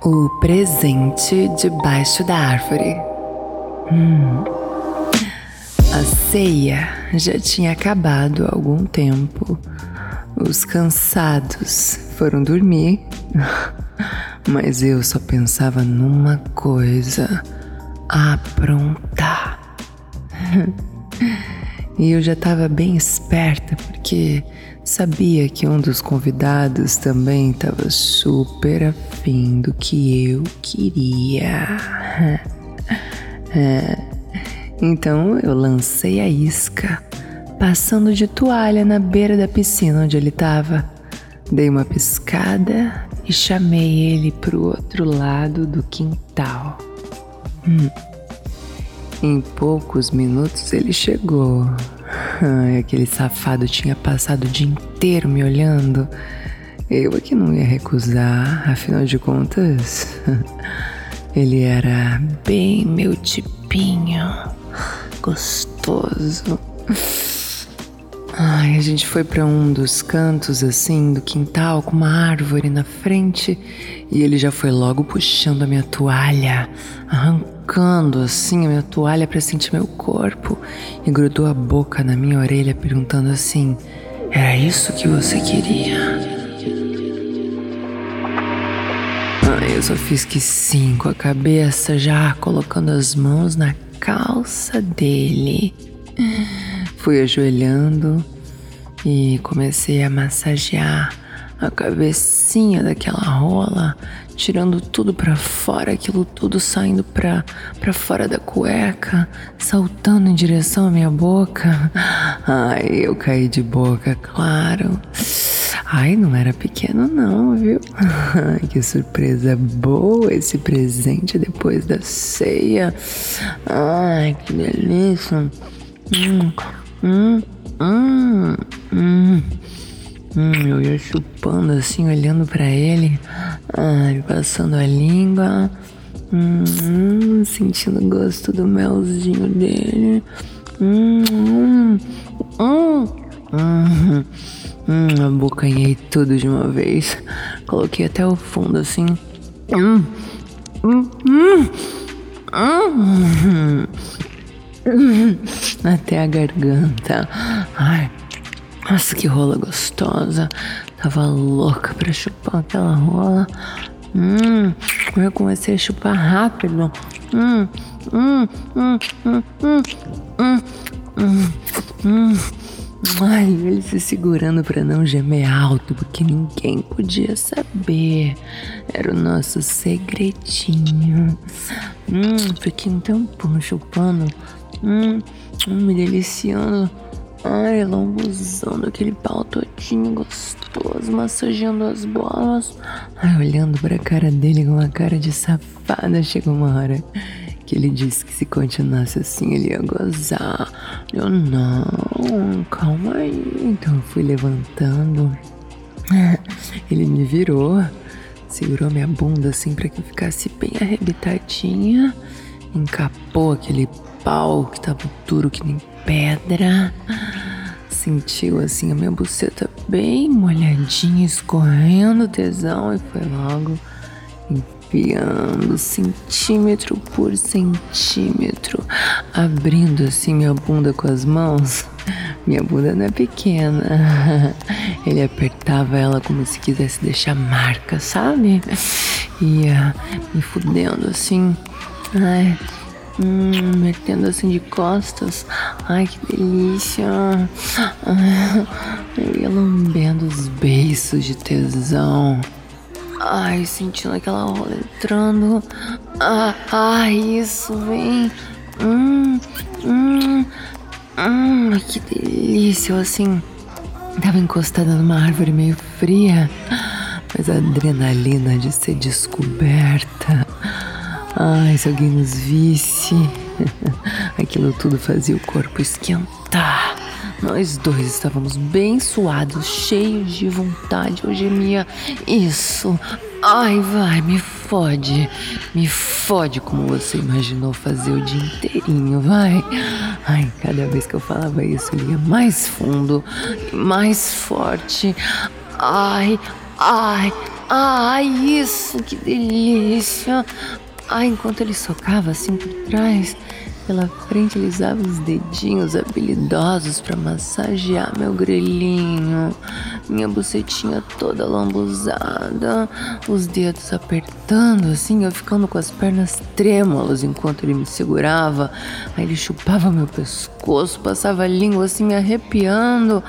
O presente debaixo da árvore. Hum. A ceia já tinha acabado há algum tempo. Os cansados foram dormir, mas eu só pensava numa coisa: aprontar. E eu já estava bem esperta porque sabia que um dos convidados também estava super afim do que eu queria. Então eu lancei a isca, passando de toalha na beira da piscina onde ele estava. Dei uma piscada e chamei ele para o outro lado do quintal. Hum. Em poucos minutos ele chegou. Ai, aquele safado tinha passado o dia inteiro me olhando. Eu aqui não ia recusar, afinal de contas, ele era bem meu tipinho, gostoso. Ai, a gente foi para um dos cantos assim do quintal com uma árvore na frente e ele já foi logo puxando a minha toalha, arrancando assim a minha toalha para sentir meu corpo e grudou a boca na minha orelha perguntando assim: "Era isso que você queria?" Ai, eu só fiz que sim com a cabeça já colocando as mãos na calça dele. Fui ajoelhando e comecei a massagear a cabecinha daquela rola, tirando tudo para fora, aquilo tudo saindo para para fora da cueca, saltando em direção à minha boca. Ai, eu caí de boca, claro. Ai, não era pequeno não, viu? Que surpresa boa esse presente depois da ceia. Ai, que delícia. Hum. Hum, hum, hum. Hum, eu ia chupando assim, olhando para ele, ai, passando a língua, hum, sentindo o gosto do melzinho dele. Hum, hum, hum, hum, hum, abocanhei tudo de uma vez. Coloquei até o fundo assim. Hum, hum, hum, hum. Até a garganta. Ai, nossa, que rola gostosa. Tava louca pra chupar aquela rola. Hum, eu comecei a chupar rápido. Hum, hum, hum, hum, hum, hum, hum, hum. Ai, ele se segurando para não gemer alto, porque ninguém podia saber. Era o nosso segredinho. Hum, fiquei um tempão chupando Hum, hum, me deliciando. Ai, lambuzando aquele pau todinho gostoso, massageando as bolas. Ai, olhando pra cara dele com uma cara de safada. Chegou uma hora que ele disse que se continuasse assim ele ia gozar. Eu não, calma aí. Então eu fui levantando. Ele me virou, segurou minha bunda assim para que ficasse bem arrebitadinha, encapou aquele pau que tava duro que nem pedra. Sentiu assim a minha buceta bem molhadinha, escorrendo tesão e foi logo enfiando centímetro por centímetro, abrindo assim minha bunda com as mãos. Minha bunda não é pequena. Ele apertava ela como se quisesse deixar marca, sabe? Ia me fudendo assim. Ai, Hum, metendo assim de costas. Ai, que delícia. Eu ia lambendo os beiços de tesão. Ai, sentindo aquela rola entrando. Ah, ai, isso, vem. Hum, hum, hum, que delícia. Eu assim, tava encostada numa árvore meio fria. mas a adrenalina de ser descoberta. Ai, se alguém nos visse, aquilo tudo fazia o corpo esquentar. Nós dois estávamos bem suados, cheios de vontade. Eu gemia. Isso. Ai, vai, me fode. Me fode como você imaginou fazer o dia inteirinho, vai. Ai, cada vez que eu falava isso, ele ia mais fundo, mais forte. Ai, ai, ai, isso, que delícia. Ai, enquanto ele socava assim por trás, pela frente, ele usava os dedinhos habilidosos para massagear meu grelhinho, minha bucetinha toda lambuzada, os dedos apertando assim, eu ficando com as pernas trêmulas enquanto ele me segurava. Aí ele chupava meu pescoço, passava a língua assim me arrepiando.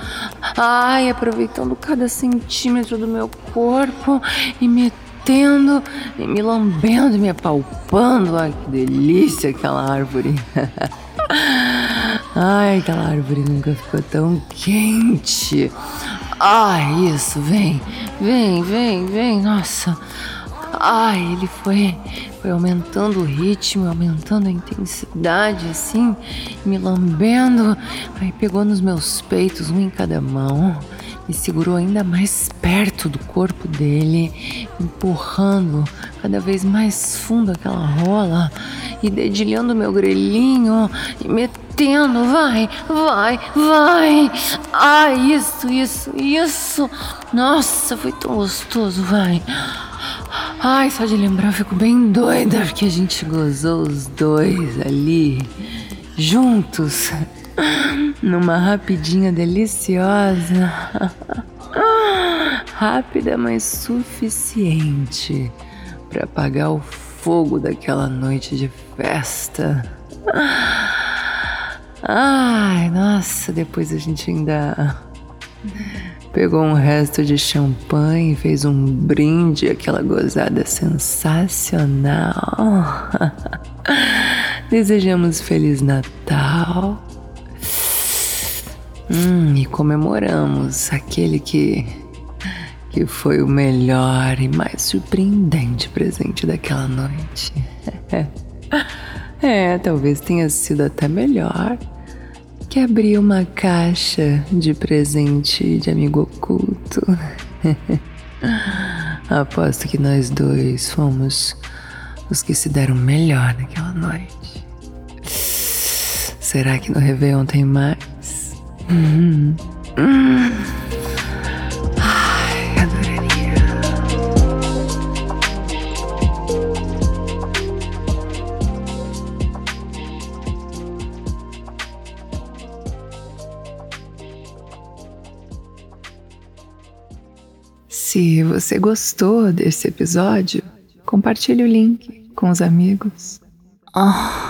Ai, aproveitando cada centímetro do meu corpo e me batendo e me lambendo, me apalpando. Ai, que delícia aquela árvore. Ai, aquela árvore nunca ficou tão quente. Ai, isso, vem, vem, vem, vem, nossa. Ai, ele foi, foi aumentando o ritmo, aumentando a intensidade, assim, me lambendo. Aí pegou nos meus peitos, um em cada mão me segurou ainda mais perto do corpo dele, empurrando cada vez mais fundo aquela rola e dedilhando meu grelhinho e metendo, vai, vai, vai. Ai, isso, isso, isso. Nossa, foi tão gostoso, vai. Ai, só de lembrar eu fico bem doida porque a gente gozou os dois ali juntos numa rapidinha deliciosa. Rápida, mas suficiente para apagar o fogo daquela noite de festa. Ai, nossa, depois a gente ainda pegou um resto de champanhe, fez um brinde, aquela gozada sensacional. Desejamos Feliz Natal Hum, e comemoramos aquele que que foi o melhor e mais surpreendente presente daquela noite. é, talvez tenha sido até melhor que abrir uma caixa de presente de amigo oculto. Aposto que nós dois fomos os que se deram melhor naquela noite. Será que no Réveillon tem mais? Se você gostou desse episódio, compartilhe o link com os amigos. Oh.